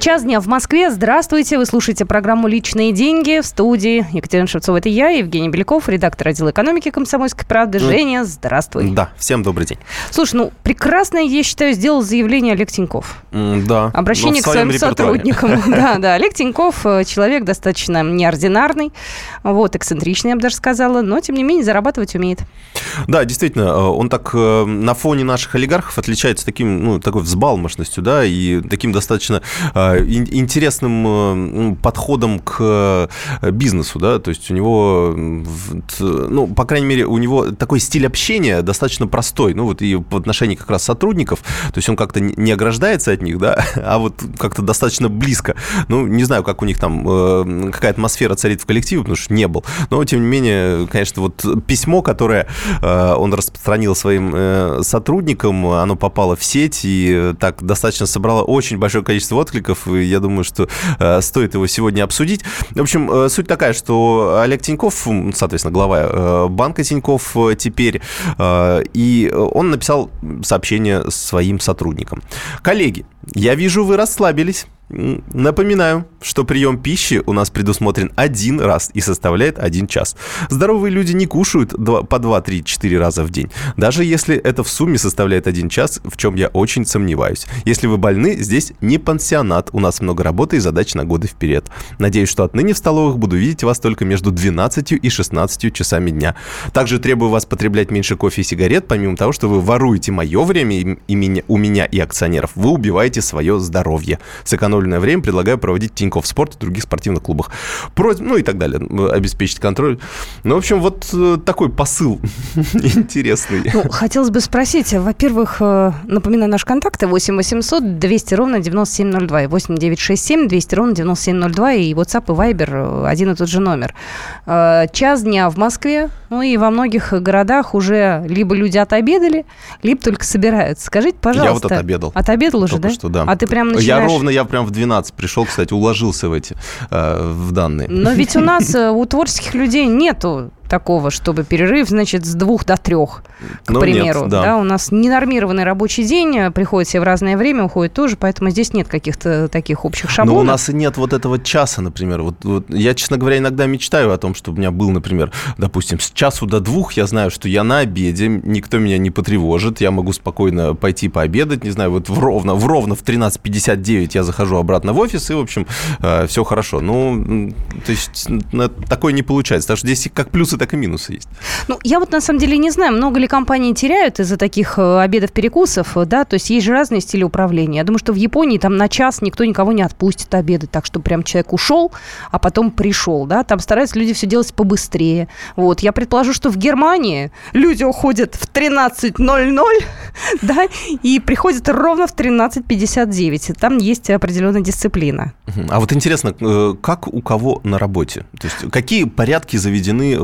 Час дня в Москве. Здравствуйте. Вы слушаете программу «Личные деньги» в студии Екатерина Шевцова. Это я, Евгений Беляков, редактор отдела экономики «Комсомольской правды». Женя, здравствуй. Да, всем добрый день. Слушай, ну, прекрасное, я считаю, сделал заявление Олег Тиньков. М, Да. Обращение но к своим репертуаре. сотрудникам. Да, да. Олег Тиньков э, человек достаточно неординарный, вот, эксцентричный, я бы даже сказала, но, тем не менее, зарабатывать умеет. Да, действительно, э, он так э, на фоне наших олигархов отличается таким, ну, такой взбалмошностью, да, и таким достаточно интересным э, м, подходом к э, бизнесу, да, то есть у него, ну, по крайней мере, у него такой стиль общения достаточно простой, ну, вот и в отношении как раз сотрудников, то есть он как-то не ограждается от них, да, а вот как-то достаточно близко. Ну, не знаю, как у них там, э, какая атмосфера царит в коллективе, потому что не был, но, тем не менее, конечно, вот письмо, которое он распространил своим сотрудникам, оно попало в сеть и так достаточно собрало очень большое количество откликов, и я думаю, что э, стоит его сегодня обсудить. В общем, э, суть такая, что Олег Тиньков, соответственно, глава э, банка Тиньков теперь, и он написал сообщение своим сотрудникам. Коллеги, я вижу, вы расслабились. Напоминаю, что прием пищи у нас предусмотрен один раз и составляет один час. Здоровые люди не кушают по 2, 3, 4 раза в день. Даже если это в сумме составляет один час, в чем я очень сомневаюсь. Если вы больны, здесь не пансионат. У нас много работы и задач на годы вперед. Надеюсь, что отныне в столовых буду видеть вас только между 12 и 16 часами дня. Также требую вас потреблять меньше кофе и сигарет, помимо того, что вы воруете мое время и, и меня, у меня и акционеров. Вы убиваете свое здоровье. Сэкономленное время предлагаю проводить Тинькофф Спорт и других спортивных клубах. Просьба, ну и так далее. Обеспечить контроль. Ну, в общем, вот э, такой посыл интересный. Ну, хотелось бы спросить, во-первых, э, напоминаю наши контакты 8 800 200 ровно 9702 и 8 967 200 ровно 9702 и WhatsApp и Viber э, один и тот же номер. Час дня в Москве, ну и во многих городах уже либо люди отобедали, либо только собираются. Скажите, пожалуйста. Я вот отобедал. Отобедал уже, Только да? что, да. А ты прям Я начинаешь... ровно, я прям в 12 пришел, кстати, уложился в эти, э, в данные. Но ведь у нас, э, у творческих людей нету такого, чтобы перерыв, значит, с двух до трех, к Ну, нет, примеру. да. у нас ненормированный рабочий день, э, приходит все в разное время, уходит тоже, поэтому здесь нет каких-то таких общих Но шаблонов. у нас и нет вот этого часа, например. Вот, вот я, честно говоря, иногда мечтаю о том, чтобы у меня был, например, допустим, с часу до двух я знаю, что я на обеде, никто меня не потревожит, я могу спокойно пойти пообедать, не знаю, вот в ровно, в ровно в 13.59 я захожу обратно в офис, и, в общем, все хорошо. Ну, то есть такое не получается, потому что здесь как плюсы, так и минусы есть. Ну, я вот на самом деле не знаю, много ли компаний теряют из-за таких э, обедов-перекусов, э, да, то есть есть же разные стили управления. Я думаю, что в Японии там на час никто никого не отпустит обедать, так что прям человек ушел, а потом пришел, да, там стараются люди все делать побыстрее. Вот, я предположу, что в Германии люди уходят в 13.00, да, и приходят ровно в 13.59. Там есть определенная дисциплина. А вот интересно, э, как у кого на работе? То есть какие порядки заведены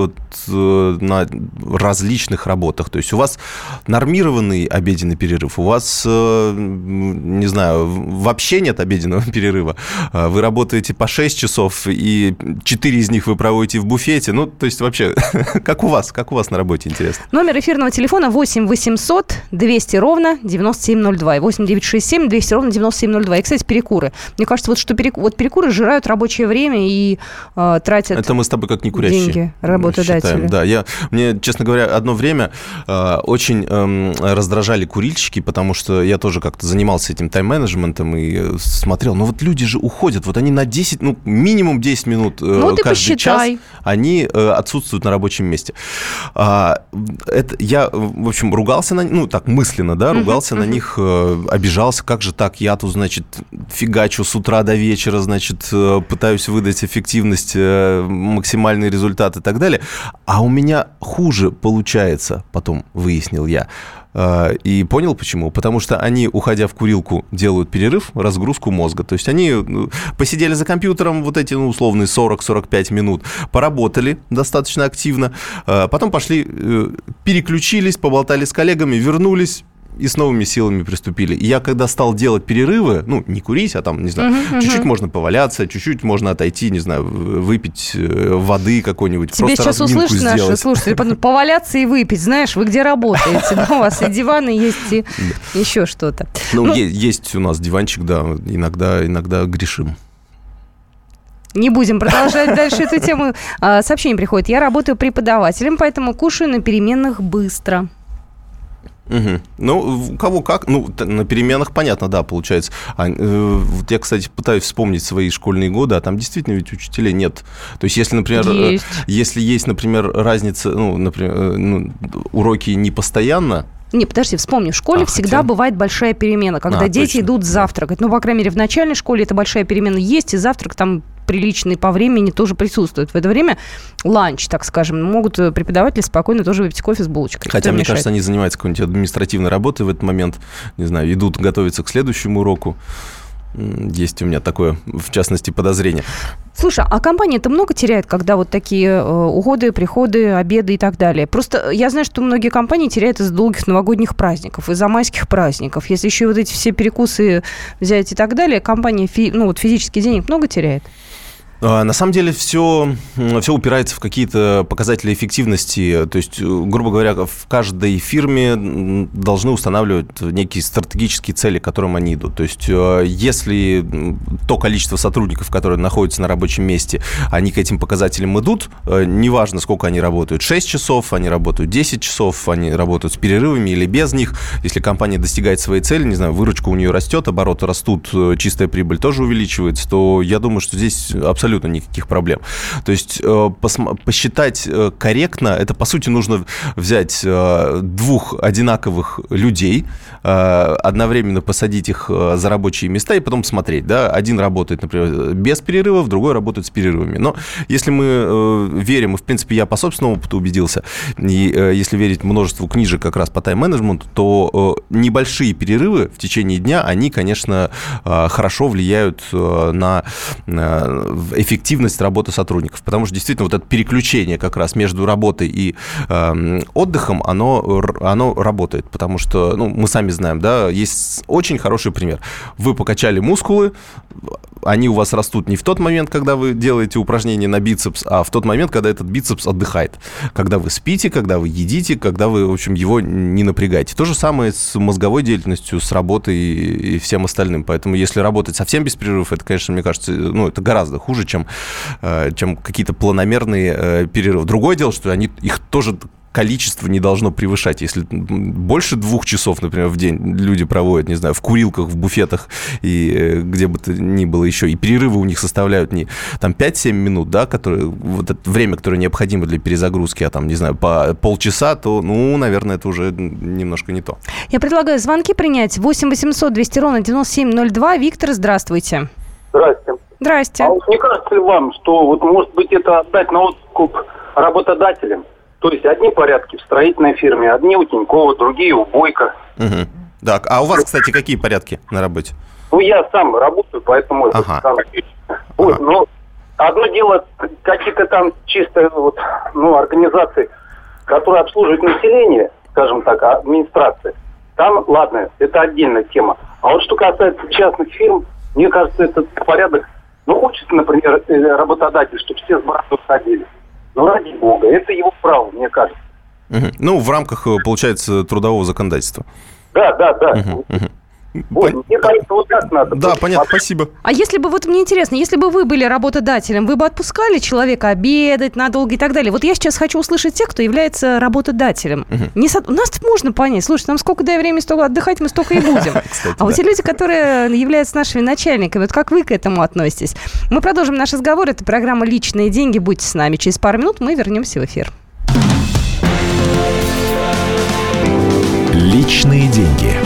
на различных работах? То есть у вас нормированный обеденный перерыв, у вас, э, не знаю, вообще нет обеденного перерыва. А Вы работаете по 6 часов, и 4 из них вы проводите в буфете. Ну, то есть вообще, как у вас? Как у вас на работе, интересно? Номер эфирного телефона 8 800 200 ровно 9702. И 8 967 200 ровно 9702. И, кстати, перекуры. Мне кажется, вот что перек... вот перекуры жирают рабочее время и э, тратят... Это мы с тобой как не курящие. деньги работодателя. Считаем. Да, я, мне, честно говоря, одно время э, очень эм, раздражали курильщики, потому что я тоже как-то занимался этим тайм-менеджментом и э, смотрел, ну вот люди же уходят, вот они на 10, ну минимум 10 минут э, Ну, каждый посчитай. час, они э, отсутствуют на рабочем месте. А, это, я, в общем, ругался на ну так мысленно, да, ругался на них, э, обижался, как же так, я тут, значит, фигачу с утра до вечера, значит, э, пытаюсь выдать эффективность, э, максимальный результат и так далее, а у меня хуже получается, потом выяснил я. Э, И понял почему. Потому что они, уходя в курилку, делают перерыв, разгрузку мозга. То есть они ну, посидели за компьютером вот эти ну, условные 40-45 минут, поработали достаточно активно, э, потом пошли, э, переключились, поболтали с коллегами, вернулись, и с новыми силами приступили. И я когда стал делать перерывы, ну, не курить, а там, не знаю, uh-huh, чуть-чуть uh-huh. можно поваляться, чуть-чуть можно отойти, не знаю, выпить э, воды какой-нибудь, Тебе просто сейчас услышат наши слушатели, поваляться и выпить, знаешь, вы где работаете, да, у вас и диваны есть, и еще что-то. Ну, ну есть у нас диванчик, да, иногда, иногда грешим. Не будем продолжать дальше эту тему. А, сообщение приходит. Я работаю преподавателем, поэтому кушаю на переменных быстро. Угу. Ну, у кого как. Ну, на переменах понятно, да, получается. А, э, вот я, кстати, пытаюсь вспомнить свои школьные годы, а там действительно ведь учителей нет. То есть, если, например, э, есть. если есть, например, разница, ну, например, э, ну, уроки не постоянно, не, подожди, вспомни, в школе а, всегда хотя... бывает большая перемена, когда а, дети точно. идут завтракать. Ну, по крайней мере, в начальной школе эта большая перемена есть, и завтрак там приличный по времени тоже присутствует. В это время ланч, так скажем, могут э, преподаватели спокойно тоже выпить кофе с булочкой. Хотя, мне мешает? кажется, они занимаются какой-нибудь административной работой в этот момент, не знаю, идут готовиться к следующему уроку. Есть у меня такое, в частности, подозрение. Слушай, а компания-то много теряет, когда вот такие э, уходы, приходы, обеды и так далее? Просто я знаю, что многие компании теряют из-за долгих новогодних праздников, из-за майских праздников. Если еще вот эти все перекусы взять и так далее, компания ну, вот физически денег много теряет? А, на самом деле все, все упирается в какие-то показатели эффективности. То есть, грубо говоря, в каждой фирме должны устанавливать некие стратегические цели, к которым они идут. То есть э, если то количество сотрудников, которые находятся на рабочем месте, они к этим показателям идут, э, неважно, сколько они работают, 6 часов, они работают 10 часов, они работают с перерывами или без них. Если компания достигает своей цели, не знаю, выручка у нее растет, обороты растут, э, чистая прибыль тоже увеличивается, то я думаю, что здесь абсолютно абсолютно никаких проблем. То есть э, посчитать э, корректно, это, по сути, нужно взять э, двух одинаковых людей, одновременно посадить их за рабочие места и потом смотреть. Да? Один работает, например, без перерывов, другой работает с перерывами. Но если мы верим, и, в принципе, я по собственному опыту убедился, и если верить множеству книжек как раз по тайм-менеджменту, то небольшие перерывы в течение дня, они, конечно, хорошо влияют на эффективность работы сотрудников. Потому что действительно вот это переключение как раз между работой и э, отдыхом, оно, оно работает. Потому что, ну, мы сами знаем, да, есть очень хороший пример. Вы покачали мускулы, они у вас растут не в тот момент, когда вы делаете упражнения на бицепс, а в тот момент, когда этот бицепс отдыхает. Когда вы спите, когда вы едите, когда вы, в общем, его не напрягаете. То же самое с мозговой деятельностью, с работой и всем остальным. Поэтому если работать совсем без перерывов, это, конечно, мне кажется, ну, это гораздо хуже, чем, э, чем какие-то планомерные э, перерывы. Другое дело, что они их тоже количество не должно превышать. Если больше двух часов, например, в день люди проводят, не знаю, в курилках, в буфетах и э, где бы то ни было еще, и перерывы у них составляют не там 5-7 минут, да, которые, вот это время, которое необходимо для перезагрузки, а там, не знаю, по полчаса, то, ну, наверное, это уже немножко не то. Я предлагаю звонки принять. 8 800 200 ровно 9702. Виктор, здравствуйте. Здрасте. Здрасте. А вот не кажется ли вам, что вот может быть это отдать на откуп работодателям? То есть одни порядки в строительной фирме, одни у Тинькова, другие у Бойко. Угу. Так, а у вас, кстати, какие порядки на работе? Ну, я сам работаю, поэтому ага. сам Вот, ага. но одно дело, какие-то там чисто вот, ну, организации, которые обслуживают население, скажем так, администрация, там, ладно, это отдельная тема. А вот что касается частных фирм, мне кажется, этот порядок, ну, хочется, например, э, работодатель, чтобы все с братом ходили. Ну, ради бога, это его право, мне кажется. Угу. Ну, в рамках, э, получается, трудового законодательства. Да, да, да. Угу, угу. Вот, мне кажется, вот так надо. Да, понятно, спасибо. А если бы, вот мне интересно, если бы вы были работодателем, вы бы отпускали человека обедать надолго и так далее? Вот я сейчас хочу услышать тех, кто является работодателем. Угу. Не со... Нас можно понять, слушай, нам сколько дай времени, столько отдыхать, мы столько и будем. а вот те люди, которые являются нашими начальниками, вот как вы к этому относитесь? Мы продолжим наш разговор. Это программа «Личные деньги». Будьте с нами. Через пару минут мы вернемся в эфир. Личные деньги.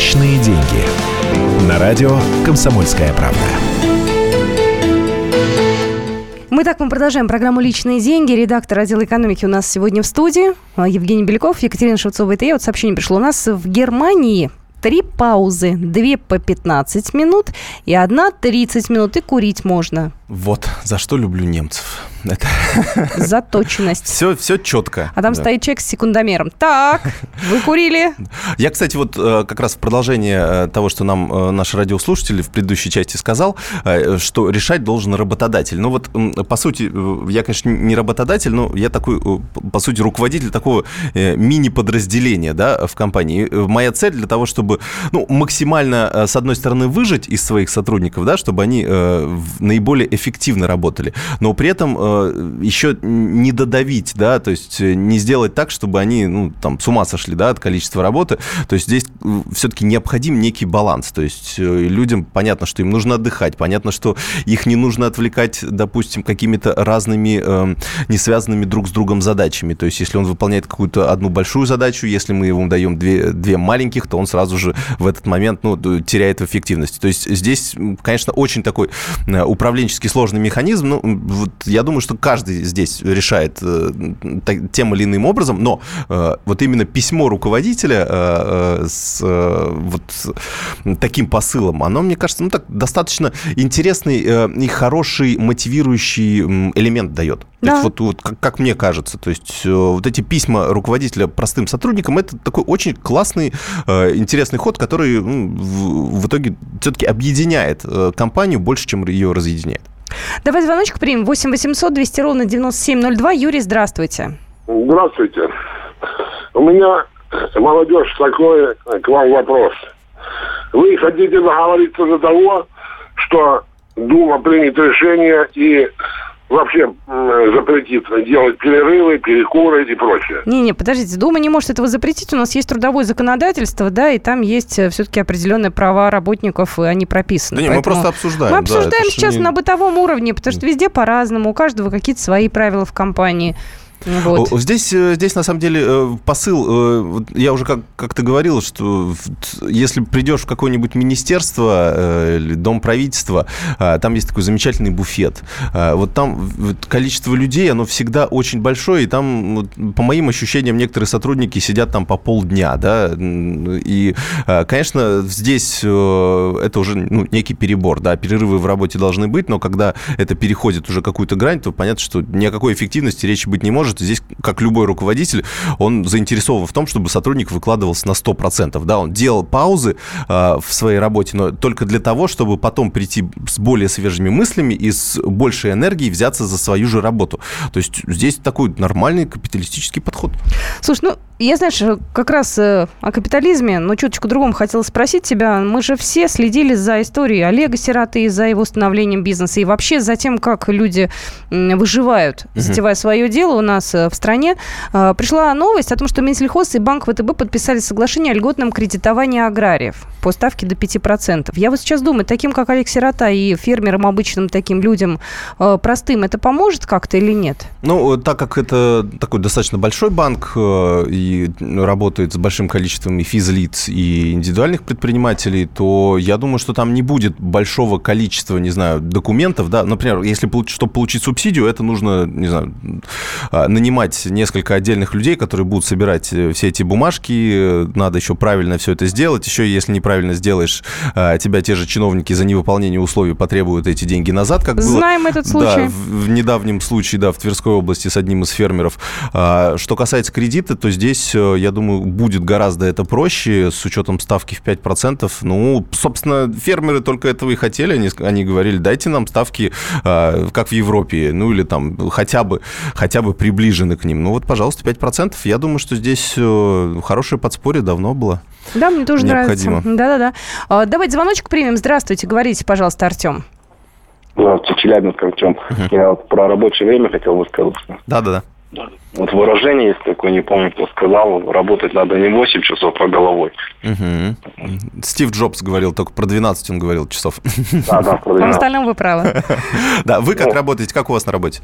Личные деньги. На радио «Комсомольская правда». Мы так мы продолжаем программу «Личные деньги». Редактор отдела экономики у нас сегодня в студии. Евгений Беляков, Екатерина Шевцова. Это я. Вот сообщение пришло. У нас в Германии три паузы. Две по 15 минут и одна 30 минут. И курить можно. Вот, за что люблю немцев. Это... Заточенность. Все, все четко. А там да. стоит человек с секундомером. Так, вы курили? Я, кстати, вот э, как раз в продолжение э, того, что нам э, наш радиослушатель в предыдущей части сказал, что решать должен работодатель. Ну вот, по сути, я, конечно, не работодатель, но я такой, по сути, руководитель такого мини-подразделения да, в компании. Моя цель для того, чтобы ну, максимально, с одной стороны, выжить из своих сотрудников, да, чтобы они наиболее эффективно работали, но при этом э, еще не додавить, да, то есть э, не сделать так, чтобы они, ну, там, с ума сошли, да, от количества работы. То есть здесь э, все-таки необходим некий баланс. То есть людям понятно, что им нужно отдыхать, понятно, что их не нужно отвлекать, допустим, какими-то разными, э, не связанными друг с другом задачами. То есть если он выполняет какую-то одну большую задачу, если мы ему даем две, две маленьких, то он сразу же в этот момент, ну, теряет в эффективности. То есть здесь, конечно, очень такой управленческий сложный механизм. Ну, вот я думаю, что каждый здесь решает э, тем или иным образом, но э, вот именно письмо руководителя э, с вот таким посылом, оно, мне кажется, ну так достаточно интересный и хороший мотивирующий элемент дает. Да. То есть вот, вот как, как мне кажется, то есть вот эти письма руководителя простым сотрудникам, это такой очень классный, интересный ход, который ну, в, в итоге все-таки объединяет компанию больше, чем ее разъединяет. Давай звоночек примем. 8 800 200 ровно 9702. Юрий, здравствуйте. Здравствуйте. У меня, молодежь, такой к вам вопрос. Вы хотите договориться до того, что Дума примет решение и вообще запретит делать перерывы, перекуры и прочее. Не-не, подождите, Дума не может этого запретить. У нас есть трудовое законодательство, да, и там есть э, все-таки определенные права работников, и они прописаны. Да не, мы просто обсуждаем. Мы обсуждаем да, сейчас не... на бытовом уровне, потому что везде по-разному, у каждого какие-то свои правила в компании. Вот. Здесь, э, здесь, на самом деле, э, посыл, э, я уже как, как ты говорил, что если придешь в какое-нибудь министерство или дом правительства, там есть такой замечательный буфет. Вот там количество людей, оно всегда очень большое, и там, по моим ощущениям, некоторые сотрудники сидят там по полдня, да, и, конечно, здесь это уже ну, некий перебор, да, перерывы в работе должны быть, но когда это переходит уже какую-то грань, то понятно, что ни о какой эффективности речи быть не может, может. Здесь, как любой руководитель, он заинтересован в том, чтобы сотрудник выкладывался на 100%. Да, он делал паузы э, в своей работе, но только для того, чтобы потом прийти с более свежими мыслями и с большей энергией взяться за свою же работу. То есть здесь такой нормальный капиталистический подход. Слушай, ну, я, знаешь, как раз э, о капитализме, но чуточку другому хотела спросить тебя. Мы же все следили за историей Олега Сироты, за его становлением бизнеса и вообще за тем, как люди выживают, затевая свое дело у нас э, в стране. Э, пришла новость о том, что Минсельхоз и Банк ВТБ подписали соглашение о льготном кредитовании аграриев по ставке до 5%. Я вот сейчас думаю, таким, как Олег Сирота и фермерам обычным таким людям простым, это поможет как-то или нет? Ну, так как это такой достаточно большой банк, и работает с большим количеством и физлиц, и индивидуальных предпринимателей, то я думаю, что там не будет большого количества, не знаю, документов, да, например, если, чтобы получить субсидию, это нужно, не знаю, нанимать несколько отдельных людей, которые будут собирать э, все эти бумажки, надо еще правильно все это сделать, еще если неправильно сделаешь, а, тебя те же чиновники за невыполнение условий потребуют эти деньги назад, как Знаем было, этот случай. Да, в, в недавнем случае, да, в Тверской области с одним из фермеров. А, что касается кредита, то здесь э, я думаю, будет гораздо это проще с учетом ставки в 5%. Ну, собственно, фермеры только этого и хотели. Они, они говорили, дайте нам ставки, э, как в Европе, ну или там хотя бы, хотя бы приближены к ним. Ну вот, пожалуйста, 5%. Я думаю, что здесь э, хорошее подспорье давно было. Да, мне тоже необходимо. нравится. Да-да-да. А, давайте звоночек примем. Здравствуйте, говорите, пожалуйста, Артем. Здравствуйте, Челябинск, Артем. Uh-huh. Я вот про рабочее время хотел высказаться. Да-да-да. Вот выражение есть такое, не помню, кто сказал, работать надо не 8 часов, а головой. Угу. Стив Джобс говорил, только про 12 он говорил часов. Да, да, про 12. В остальном вы правы. Да, вы как работаете, как у вас на работе?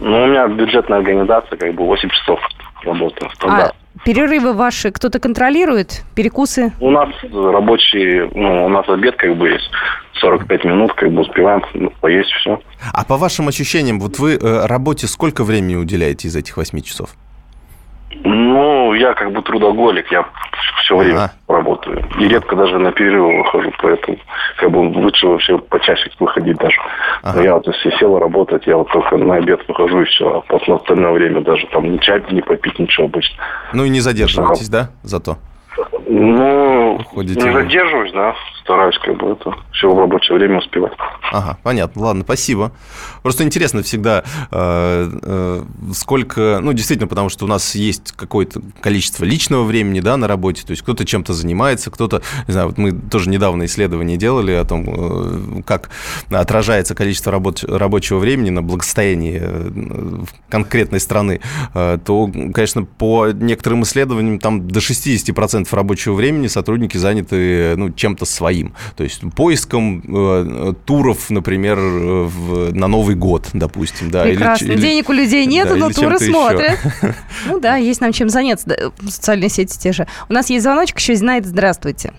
Ну, у меня бюджетная организация, как бы 8 часов работаю. А перерывы ваши кто-то контролирует? Перекусы? У нас рабочие, ну, у нас обед как бы есть. 45 минут, как бы успеваем ну, поесть все. А по вашим ощущениям, вот вы э, работе сколько времени уделяете из этих 8 часов? Ну, я как бы трудоголик, я все время ага. работаю. И редко даже на перерывы выхожу, поэтому как бы лучше вообще почаще выходить даже. Ага. я вот если сел работать, я вот только на обед выхожу и все, а после остальное время даже там ни чай не попить, ничего обычно. Ну и не задерживаетесь, да, зато? Ну, Ходите не задерживаюсь, да, стараюсь как бы это все в рабочее время успевать. Ага, понятно. Ладно, спасибо. Просто интересно всегда, э, э, сколько, ну, действительно, потому что у нас есть какое-то количество личного времени, да, на работе, то есть кто-то чем-то занимается, кто-то, не знаю, вот мы тоже недавно исследование делали о том, э, как отражается количество работ, рабочего времени на благосостоянии конкретной страны, то, конечно, по некоторым исследованиям там до 60% рабочего времени сотрудники заняты, ну, чем-то своим, то есть поиском э, туров, например, в, на Новый год, допустим. Да, Прекрасно. Или, Денег у людей нет, да, но туры смотрят. Ну да, есть нам чем заняться. Социальные сети те же. У нас есть звоночек еще. Знает, здравствуйте.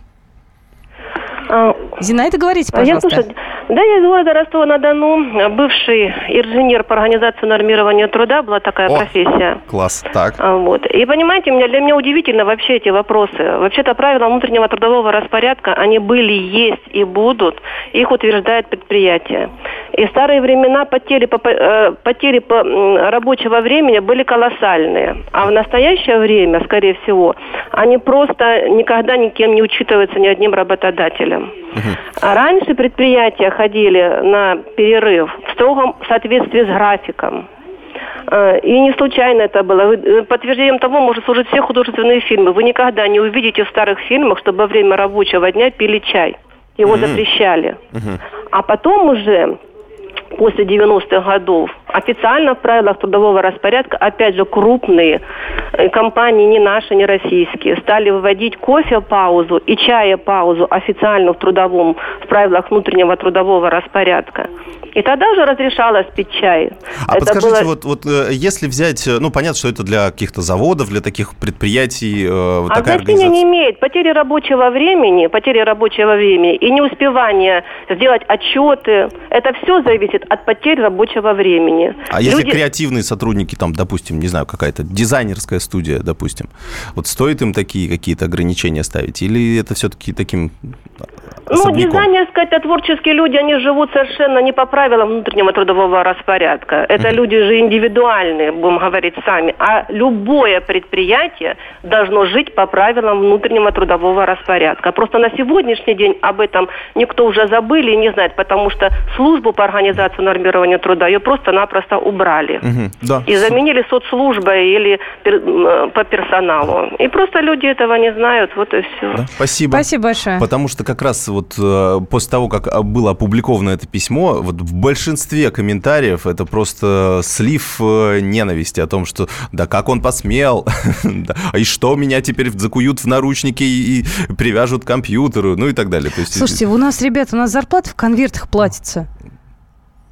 А, Зинаида, говорите, пожалуйста. Я слушаю. Да, я из города Ростова-на-Дону. Бывший инженер по организации нормирования труда была такая О, профессия. Класс, так. А, вот. И понимаете, меня, для меня удивительно вообще эти вопросы. Вообще-то правила внутреннего трудового распорядка, они были, есть и будут. Их утверждает предприятие. И в старые времена потери по, э, потери по рабочего времени были колоссальные. А в настоящее время, скорее всего, они просто никогда никем не учитываются ни одним работодателем. Угу. А раньше предприятия ходили на перерыв в строгом соответствии с графиком. Э, и не случайно это было. Э, подтверждением того может служить все художественные фильмы. Вы никогда не увидите в старых фильмах, чтобы во время рабочего дня пили чай. Его mm запрещали. mm А потом уже после 90-х годов официально в правилах трудового распорядка, опять же, крупные э, компании, не наши, не российские, стали выводить кофе-паузу и чая-паузу официально в трудовом, в правилах внутреннего трудового распорядка. И тогда уже разрешалось пить чай. А это подскажите, было... вот, вот э, если взять, э, ну, понятно, что это для каких-то заводов, для таких предприятий, э, вот а такая организация... не имеет. Потери рабочего времени, потери рабочего времени и неуспевание сделать отчеты, это все зависит от потери рабочего времени. А Люди... если креативные сотрудники, там, допустим, не знаю, какая-то дизайнерская студия, допустим, вот стоит им такие какие-то ограничения ставить? Или это все-таки таким ну, дизайнерская, это творческие люди, они живут совершенно не по правилам внутреннего трудового распорядка. Это люди же индивидуальные, будем говорить сами. А любое предприятие должно жить по правилам внутреннего трудового распорядка. Просто на сегодняшний день об этом никто уже забыли и не знает, потому что службу по организации нормирования труда ее просто-напросто убрали. Угу, да. И заменили соцслужбой или пер, по персоналу. И просто люди этого не знают, вот и все. Да, спасибо. Спасибо большое. Потому что как раз вот э, после того, как а, было опубликовано это письмо, вот в большинстве комментариев это просто слив э, ненависти о том, что да как он посмел, а и что меня теперь закуют в наручники и привяжут к компьютеру, ну и так далее. Слушайте, у нас, ребята, у нас зарплата в конвертах платится.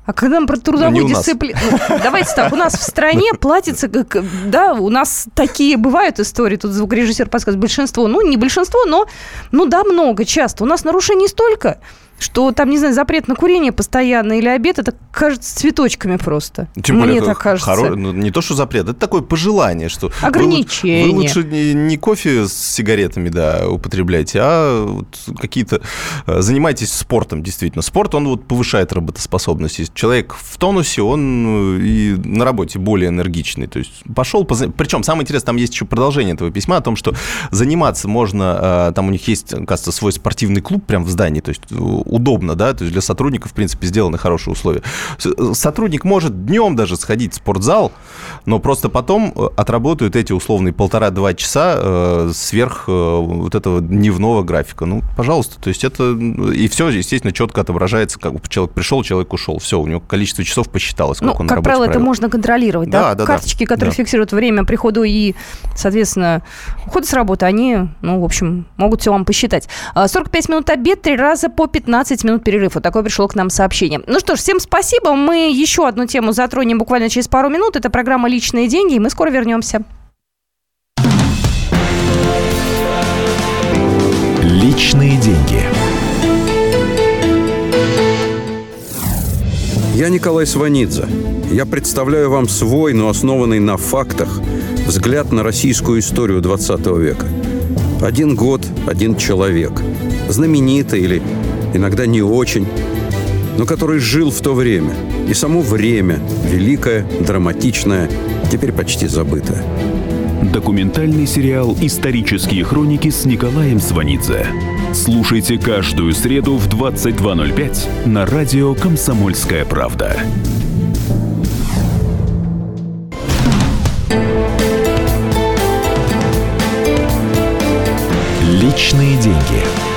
А когда мы про трудовую ну, дисциплину... Ну, давайте так, у нас в стране платится... Да, у нас такие бывают истории, тут звукорежиссер подсказывает, большинство, ну, не большинство, но, ну да, много, часто. У нас нарушений столько, что там, не знаю, запрет на курение постоянно или обед, это кажется цветочками просто. Тем более, Мне так кажется. Хоро... Ну, не то, что запрет, это такое пожелание, что... Ограничение. Вы, вы лучше не, не кофе с сигаретами, да, употребляйте, а вот какие-то... Э, занимайтесь спортом, действительно. Спорт, он вот повышает работоспособность. Если человек в тонусе, он э, и на работе более энергичный. То есть пошел... Поз... Причем, самое интересное, там есть еще продолжение этого письма о том, что заниматься можно... Э, там у них есть, кажется, свой спортивный клуб прямо в здании, то есть удобно, да, то есть для сотрудников, в принципе, сделаны хорошие условия. Сотрудник может днем даже сходить в спортзал, но просто потом отработают эти условные полтора-два часа сверх вот этого дневного графика. Ну, пожалуйста, то есть это и все, естественно, четко отображается, как человек пришел, человек ушел, все, у него количество часов посчиталось, ну, он как правило, провел. это можно контролировать, да? да? Карточки, да. которые да. фиксируют время прихода и, соответственно, ухода с работы, они, ну, в общем, могут все вам посчитать. 45 а, минут обед, три раза по 15 минут перерыв. Вот такое пришло к нам сообщение. Ну что ж, всем спасибо. Мы еще одну тему затронем буквально через пару минут. Это программа «Личные деньги», и мы скоро вернемся. Личные деньги. Я Николай Сванидзе. Я представляю вам свой, но основанный на фактах, взгляд на российскую историю 20 века. Один год, один человек. Знаменитый или иногда не очень, но который жил в то время. И само время, великое, драматичное, теперь почти забытое. Документальный сериал «Исторические хроники» с Николаем Сванидзе. Слушайте каждую среду в 22.05 на радио «Комсомольская правда». Личные деньги.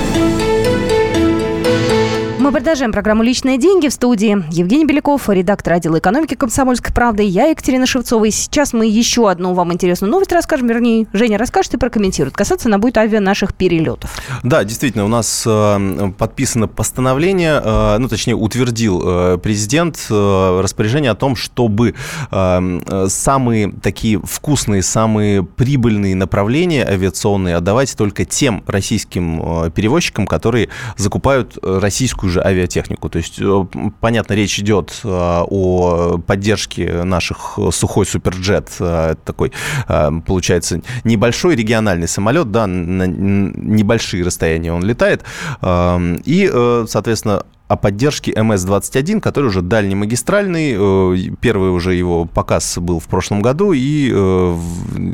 Продолжаем программу «Личные деньги» в студии. Евгений Беляков, редактор отдела экономики «Комсомольской правды». Я Екатерина Шевцова. И сейчас мы еще одну вам интересную новость расскажем. Вернее, Женя расскажет и прокомментирует. Касаться она будет авиа наших перелетов. Да, действительно, у нас э, подписано постановление, э, ну, точнее, утвердил э, президент распоряжение о том, чтобы самые такие вкусные, самые прибыльные направления авиационные отдавать только тем российским перевозчикам, которые закупают российскую же авиатехнику. То есть, э, понятно, речь идет э, о поддержке наших сухой суперджет, э, такой, получается, небольшой региональный самолет, да, на небольшие расстояния он летает, и, соответственно, о поддержке МС-21, который уже дальнемагистральный. Э, первый уже его показ был в прошлом году, и э,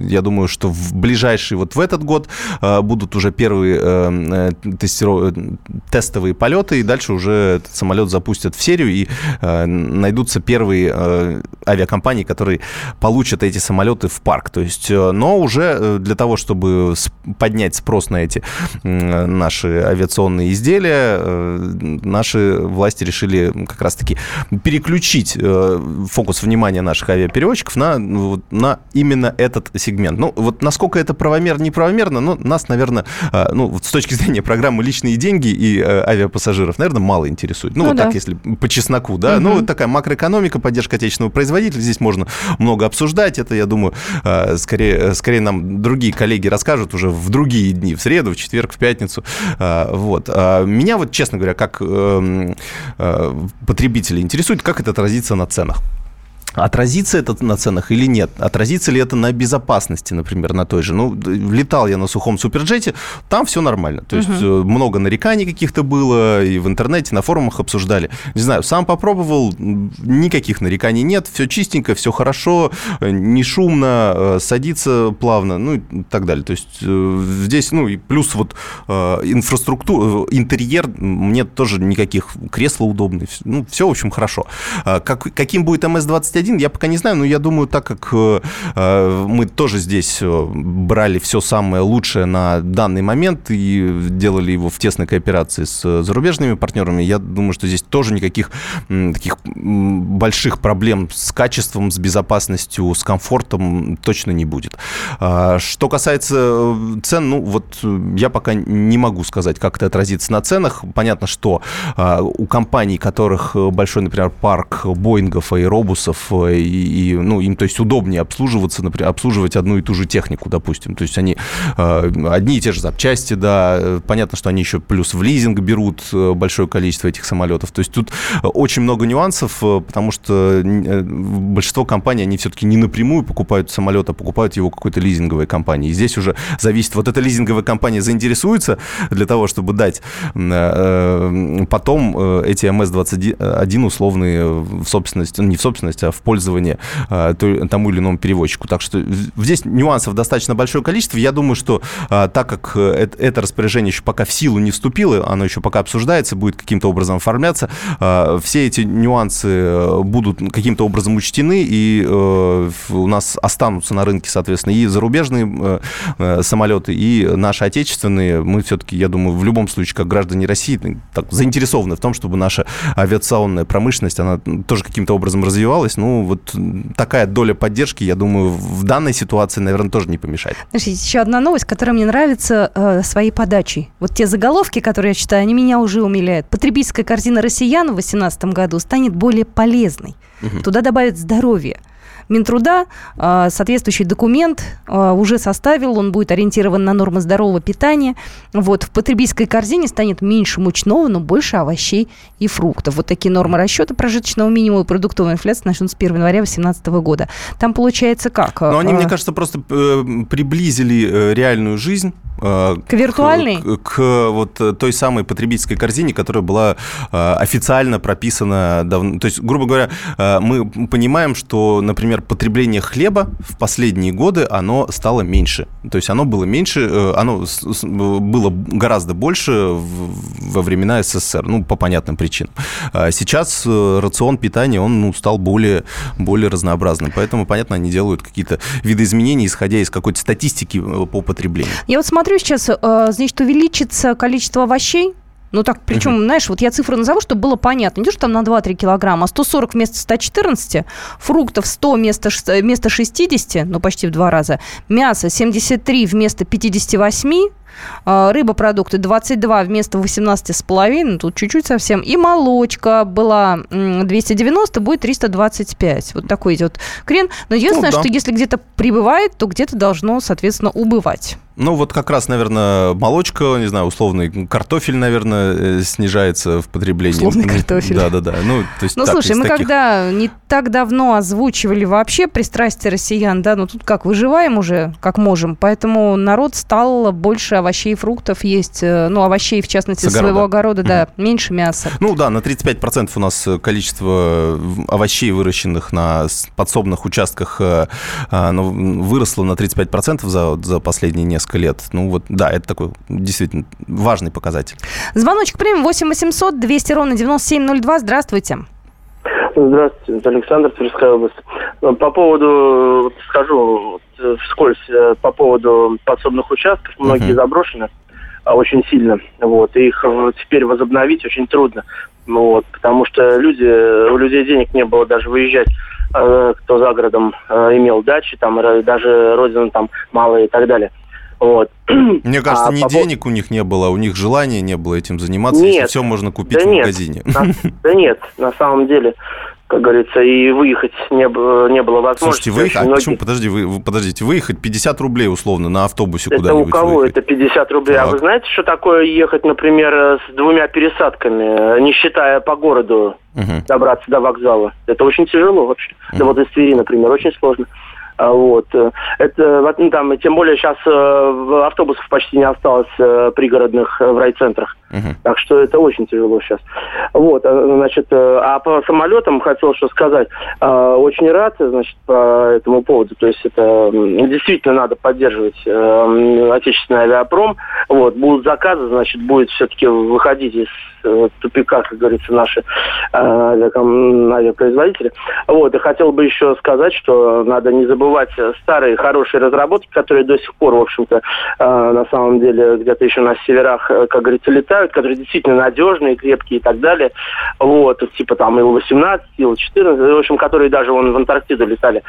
я думаю, что в ближайший, вот в этот год, э, будут уже первые тестиров... тестовые полеты, и дальше уже этот самолет запустят в серию, и найдутся первые авиакомпании, которые получат эти самолеты в парк. То есть, но уже для того, чтобы поднять спрос на эти наши авиационные изделия, наши власти решили как раз-таки переключить э, фокус внимания наших авиаперевозчиков на, на именно этот сегмент. Ну, вот насколько это правомерно, неправомерно, ну, нас, наверное, э, ну, вот с точки зрения программы «Личные деньги» и э, авиапассажиров, наверное, мало интересует. Ну, ну вот да. так, если по чесноку, да. Угу. Ну, вот такая макроэкономика, поддержка отечественного производителя, здесь можно много обсуждать. Это, я думаю, скорее, скорее нам другие коллеги расскажут уже в другие дни, в среду, в четверг, в пятницу. Вот. Меня вот, честно говоря, как эм, потребителей интересует, как это отразится на ценах. Отразится это на ценах или нет? Отразится ли это на безопасности, например, на той же? Ну, летал я на сухом суперджете, там все нормально. То есть угу. много нареканий каких-то было, и в интернете, на форумах обсуждали. Не знаю, сам попробовал, никаких нареканий нет, все чистенько, все хорошо, не шумно, э, садится плавно, ну и так далее. То есть здесь, ну и плюс вот инфраструктура, интерьер, мне тоже никаких кресла удобные, ну все, в общем, хорошо. Как, каким будет МС-21? Один, я пока не знаю, но я думаю, так как э, э, мы тоже здесь э, брали все самое лучшее на данный момент и делали его в тесной кооперации с зарубежными партнерами, я думаю, что здесь тоже никаких таких больших проблем с качеством, с безопасностью, с комфортом точно не будет. А, что касается цен, ну вот я пока не могу сказать, как это отразится на ценах. Понятно, что а, у компаний, которых большой, например, парк Боингов, и Аэробусов, и, и ну, им, то есть, удобнее обслуживаться, например, обслуживать одну и ту же технику, допустим. То есть они э, одни и те же запчасти, да, понятно, что они еще плюс в лизинг берут э, большое количество этих самолетов. То есть тут очень много нюансов, э, потому что большинство компаний, они все-таки не напрямую покупают самолет, а покупают его какой-то лизинговой компании. И здесь уже зависит, вот эта лизинговая компания заинтересуется для того, чтобы дать потом эти МС-21 условные в собственность, не в собственность, а в пользование тому или иному перевозчику. Так что здесь нюансов достаточно большое количество. Я думаю, что так как это распоряжение еще пока в силу не вступило, оно еще пока обсуждается, будет каким-то образом оформляться, все эти нюансы будут каким-то образом учтены, и у нас останутся на рынке, соответственно, и зарубежные самолеты, и наши отечественные. Мы все-таки, я думаю, в любом случае, как граждане России, так, заинтересованы в том, чтобы наша авиационная промышленность, она тоже каким-то образом развивалась. Ну, вот такая доля поддержки, я думаю, в данной ситуации, наверное, тоже не помешает. Знаешь, есть еще одна новость, которая мне нравится э, своей подачей. Вот те заголовки, которые я читаю, они меня уже умиляют. Потребительская корзина россиян в 2018 году станет более полезной. Угу. Туда добавят здоровье. Минтруда а, соответствующий документ а, уже составил, он будет ориентирован на нормы здорового питания. Вот, в потребительской корзине станет меньше мучного, но больше овощей и фруктов. Вот такие нормы расчета прожиточного минимума и продуктовой инфляции начнут с 1 января 2018 года. Там получается как? Но они, а, мне кажется, просто э, приблизили э, реальную жизнь к виртуальной? К, к вот той самой потребительской корзине, которая была э, официально прописана давно. То есть, грубо говоря, э, мы понимаем, что, например, потребление хлеба в последние годы, оно стало меньше. То есть оно было меньше, оно было гораздо больше во времена СССР, ну, по понятным причинам. А сейчас рацион питания, он ну, стал более, более разнообразным. Поэтому, понятно, они делают какие-то видоизменения, исходя из какой-то статистики по потреблению. Я вот смотрю, смотрю сейчас, э, значит, увеличится количество овощей, ну так, причем, uh-huh. знаешь, вот я цифры назову, чтобы было понятно. Не то, что там на 2-3 килограмма, а 140 вместо 114, фруктов 100 вместо, вместо 60, ну почти в два раза, мясо 73 вместо 58, а, рыбопродукты 22 вместо 18,5, ну, тут чуть-чуть совсем. И молочка была 290, будет 325. Вот такой идет крен. Но единственное, ну, да. что если где-то прибывает, то где-то должно, соответственно, убывать. Ну, вот как раз, наверное, молочка, не знаю, условный картофель, наверное, э, снижается в потреблении. Условный картофель. Да-да-да. Ну, то есть, ну так, слушай, мы таких... когда не так давно озвучивали вообще пристрастие россиян, да, ну тут как, выживаем уже, как можем, поэтому народ стал больше овощей и фруктов есть, э, ну, овощей, в частности, своего огорода, да, mm меньше мяса. Ну да, на 35% у нас количество овощей, выращенных на подсобных участках, э, выросло на 35% за, за последние несколько лет. Ну вот, да, это такой действительно важный показатель. Звоночек примем 8 800 200 ровно 9702. Здравствуйте. Здравствуйте, Александр, Тверская область. По поводу, скажу, Э, вскользь э, по поводу подсобных участков. Многие uh-huh. заброшены а, очень сильно. Вот, и их э, теперь возобновить очень трудно. Вот, потому что люди, у людей денег не было даже выезжать кто за городом имел дачи, там даже родина там малая и так далее. Вот. Мне кажется, а, ни по... денег у них не было, у них желания не было этим заниматься, нет, если все можно купить да в нет, магазине. На, да нет, на самом деле как говорится, и выехать не, было, не было возможности. Слушайте, выехать, а многие... почему, подожди, вы, подождите, выехать 50 рублей условно на автобусе это куда-нибудь у кого выехать? это 50 рублей? Так. А вы знаете, что такое ехать, например, с двумя пересадками, не считая по городу, угу. добраться до вокзала? Это очень тяжело вообще. Угу. Да вот из Твери, например, очень сложно. А, вот. Это, ну, там, тем более сейчас э, автобусов почти не осталось э, пригородных э, в райцентрах. Uh-huh. Так что это очень тяжело сейчас. Вот, значит, а по самолетам хотел что сказать. Очень рад, значит, по этому поводу. То есть это действительно надо поддерживать отечественный авиапром. Вот, будут заказы, значит, будет все-таки выходить из тупика, как говорится, наши авиапроизводители. Вот, и хотел бы еще сказать, что надо не забывать старые хорошие разработки, которые до сих пор, в общем-то, э, на самом деле где-то еще на северах, э, как говорится, летают, которые действительно надежные, крепкие и так далее. Вот, типа там Ил-18, Ил-14, в общем, которые даже вон в Антарктиду летали.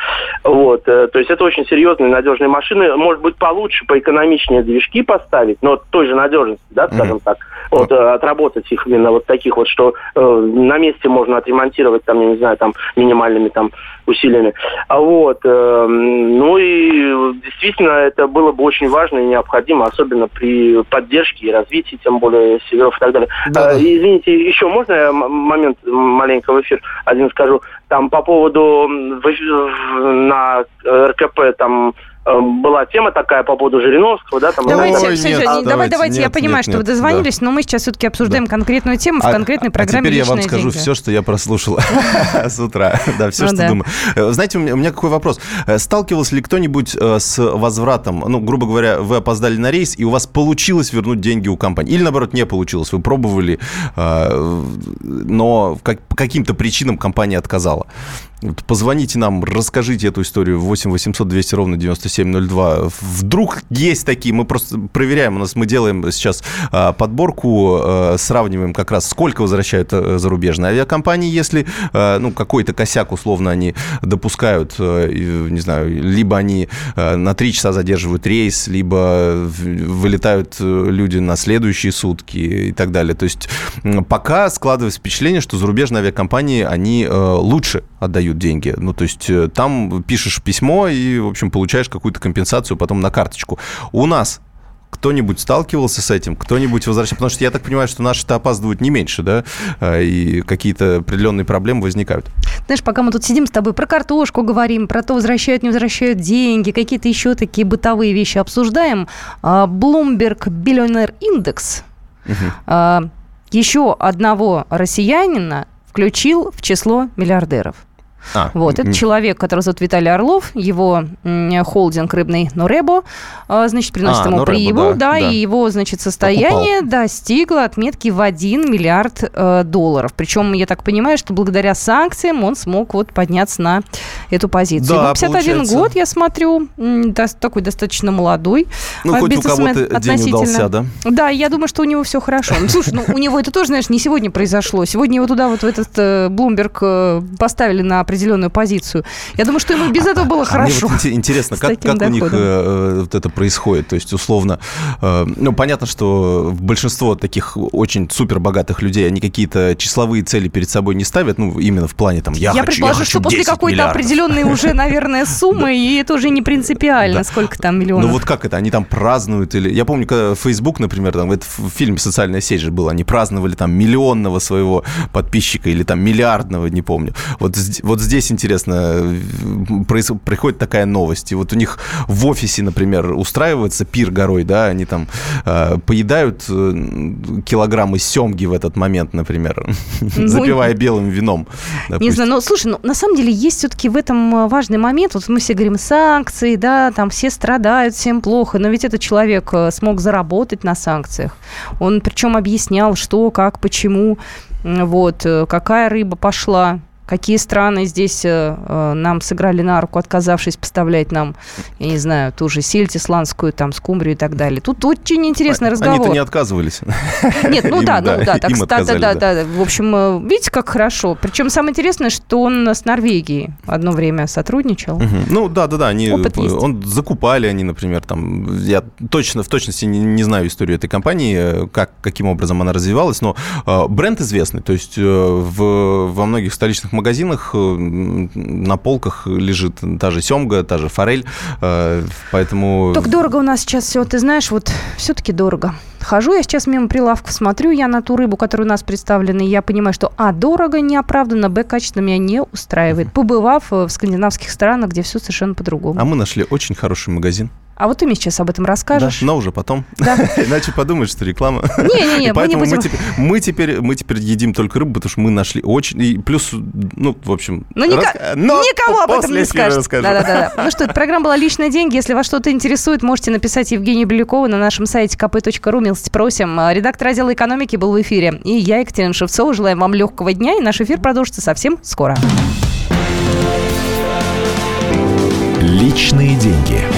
Вот, э, то есть это очень серьезные, надежные машины. Может быть, получше, поэкономичнее движки поставить, но той же надежности, да, скажем mm-hmm. так. Вот, отработать их именно вот таких вот, что э, на месте можно отремонтировать, там, я не знаю, там, минимальными там усилиями. А вот, э, ну и действительно это было бы очень важно и необходимо, особенно при поддержке и развитии, тем более северов и так далее. Да. А, извините, еще можно я момент маленько в эфир один скажу? Там по поводу на РКП там была тема такая по поводу Жириновского, да, там... Давайте, Ой, все, нет, все, а, давайте, давайте, нет, я понимаю, нет, что нет, вы дозвонились, да. но мы сейчас все-таки обсуждаем да. конкретную тему в а, конкретной программе А теперь я вам скажу деньги. все, что я прослушал с утра. Да, все, ну что думаю. Знаете, у меня какой вопрос. Сталкивался ли кто-нибудь с возвратом, ну, грубо говоря, вы опоздали на рейс, и у вас получилось вернуть деньги у компании? Или, наоборот, не получилось? Вы пробовали, но по каким-то причинам компания отказала? Позвоните нам, расскажите эту историю 8 800 200 ровно 9702. Вдруг есть такие, мы просто проверяем, у нас мы делаем сейчас а, подборку, а, сравниваем как раз, сколько возвращают а, зарубежные авиакомпании, если ну, какой-то косяк условно они допускают, не знаю, либо они на 3 часа задерживают рейс, либо вылетают люди на следующие сутки и так далее. То есть пока складывается впечатление, что зарубежные авиакомпании, они лучше отдают дают деньги. Ну, то есть э, там пишешь письмо и, в общем, получаешь какую-то компенсацию потом на карточку. У нас кто-нибудь сталкивался с этим? Кто-нибудь возвращается? Потому что я так понимаю, что наши-то опаздывают не меньше, да? А, и какие-то определенные проблемы возникают. Знаешь, пока мы тут сидим с тобой про картошку говорим, про то, возвращают, не возвращают деньги, какие-то еще такие бытовые вещи обсуждаем, а, Bloomberg Billionaire Index угу. еще одного россиянина включил в число миллиардеров. А, вот, это человек, который зовут Виталий Орлов, его холдинг рыбный Норебо, а, значит, приносит а, ему Норебо, прибыль, да, да, да, и его, значит, состояние Покупал. достигло отметки в 1 миллиард э, долларов. Причем, я так понимаю, что благодаря санкциям он смог вот подняться на эту позицию. Да, 51 получается. год, я смотрю, такой достаточно молодой. Ну, хоть у кого-то день удался, да? Да, я думаю, что у него все хорошо. Ну, слушай, ну, у него это тоже, знаешь, не сегодня произошло. Сегодня его туда вот в этот э, Блумберг э, поставили на определенную позицию. Я думаю, что ему без этого было а хорошо. Мне вот интересно, как, как у них э, вот это происходит? То есть, условно, э, ну, понятно, что большинство таких очень супер богатых людей, они какие-то числовые цели перед собой не ставят, ну, именно в плане там, я, я хочу, предположу, я что после какой-то определенной уже, наверное, суммы, и это уже не принципиально, сколько там миллионов. Ну, вот как это? Они там празднуют или... Я помню, когда Facebook, например, там, это в фильме «Социальная сеть» же был, они праздновали там миллионного своего подписчика или там миллиардного, не помню. Вот, вот здесь интересно, приходит такая новость. И вот у них в офисе, например, устраивается пир горой, да, они там э, поедают э, килограммы семги в этот момент, например, ну, запивая белым вином. Допустим. Не знаю, но слушай, ну, на самом деле есть все-таки в этом э, важный момент. Вот мы все говорим санкции, да, там все страдают, всем плохо, но ведь этот человек э, смог заработать на санкциях. Он причем объяснял, что, как, почему, вот, какая рыба пошла Какие страны здесь э, э, нам сыграли на руку, отказавшись поставлять нам, я не знаю, ту же сельдь исландскую, там, скумбрию и так далее. Тут очень интересный разговор. Они-то не отказывались. Нет, ну да, ну да, так, да, да, да. В общем, э, видите, как хорошо. Причем самое интересное, что он с Норвегией одно время сотрудничал. Ну да, да, да, они, он закупали они, например, там, я точно, в точности не, не знаю историю этой компании, как, каким образом она развивалась, но э, бренд известный, то есть э, в, во многих столичных магазинах э, на полках лежит та же семга, та же форель, э, поэтому... Так дорого у нас сейчас все, ты знаешь, вот все-таки дорого. Хожу я сейчас мимо прилавков, смотрю я на ту рыбу, которая у нас представлена, и я понимаю, что а, дорого, неоправданно, б, качество меня не устраивает. Побывав э, в скандинавских странах, где все совершенно по-другому. А мы нашли очень хороший магазин. А вот ты мне сейчас об этом расскажешь. Да, но уже потом. Да. Иначе подумаешь, что реклама. Не-не-не, мы не будем... Мы теперь, мы, теперь, мы теперь едим только рыбу, потому что мы нашли очень... И плюс, ну, в общем... Ну, рас... но никому об этом не скажешь. Да-да-да. Ну что, эта программа была «Личные деньги». Если вас что-то интересует, можете написать Евгению Белякову на нашем сайте kp.ru. Милости просим. Редактор отдела экономики был в эфире. И я, Екатерина Шевцова. Желаем вам легкого дня. И наш эфир продолжится совсем скоро. Личные деньги.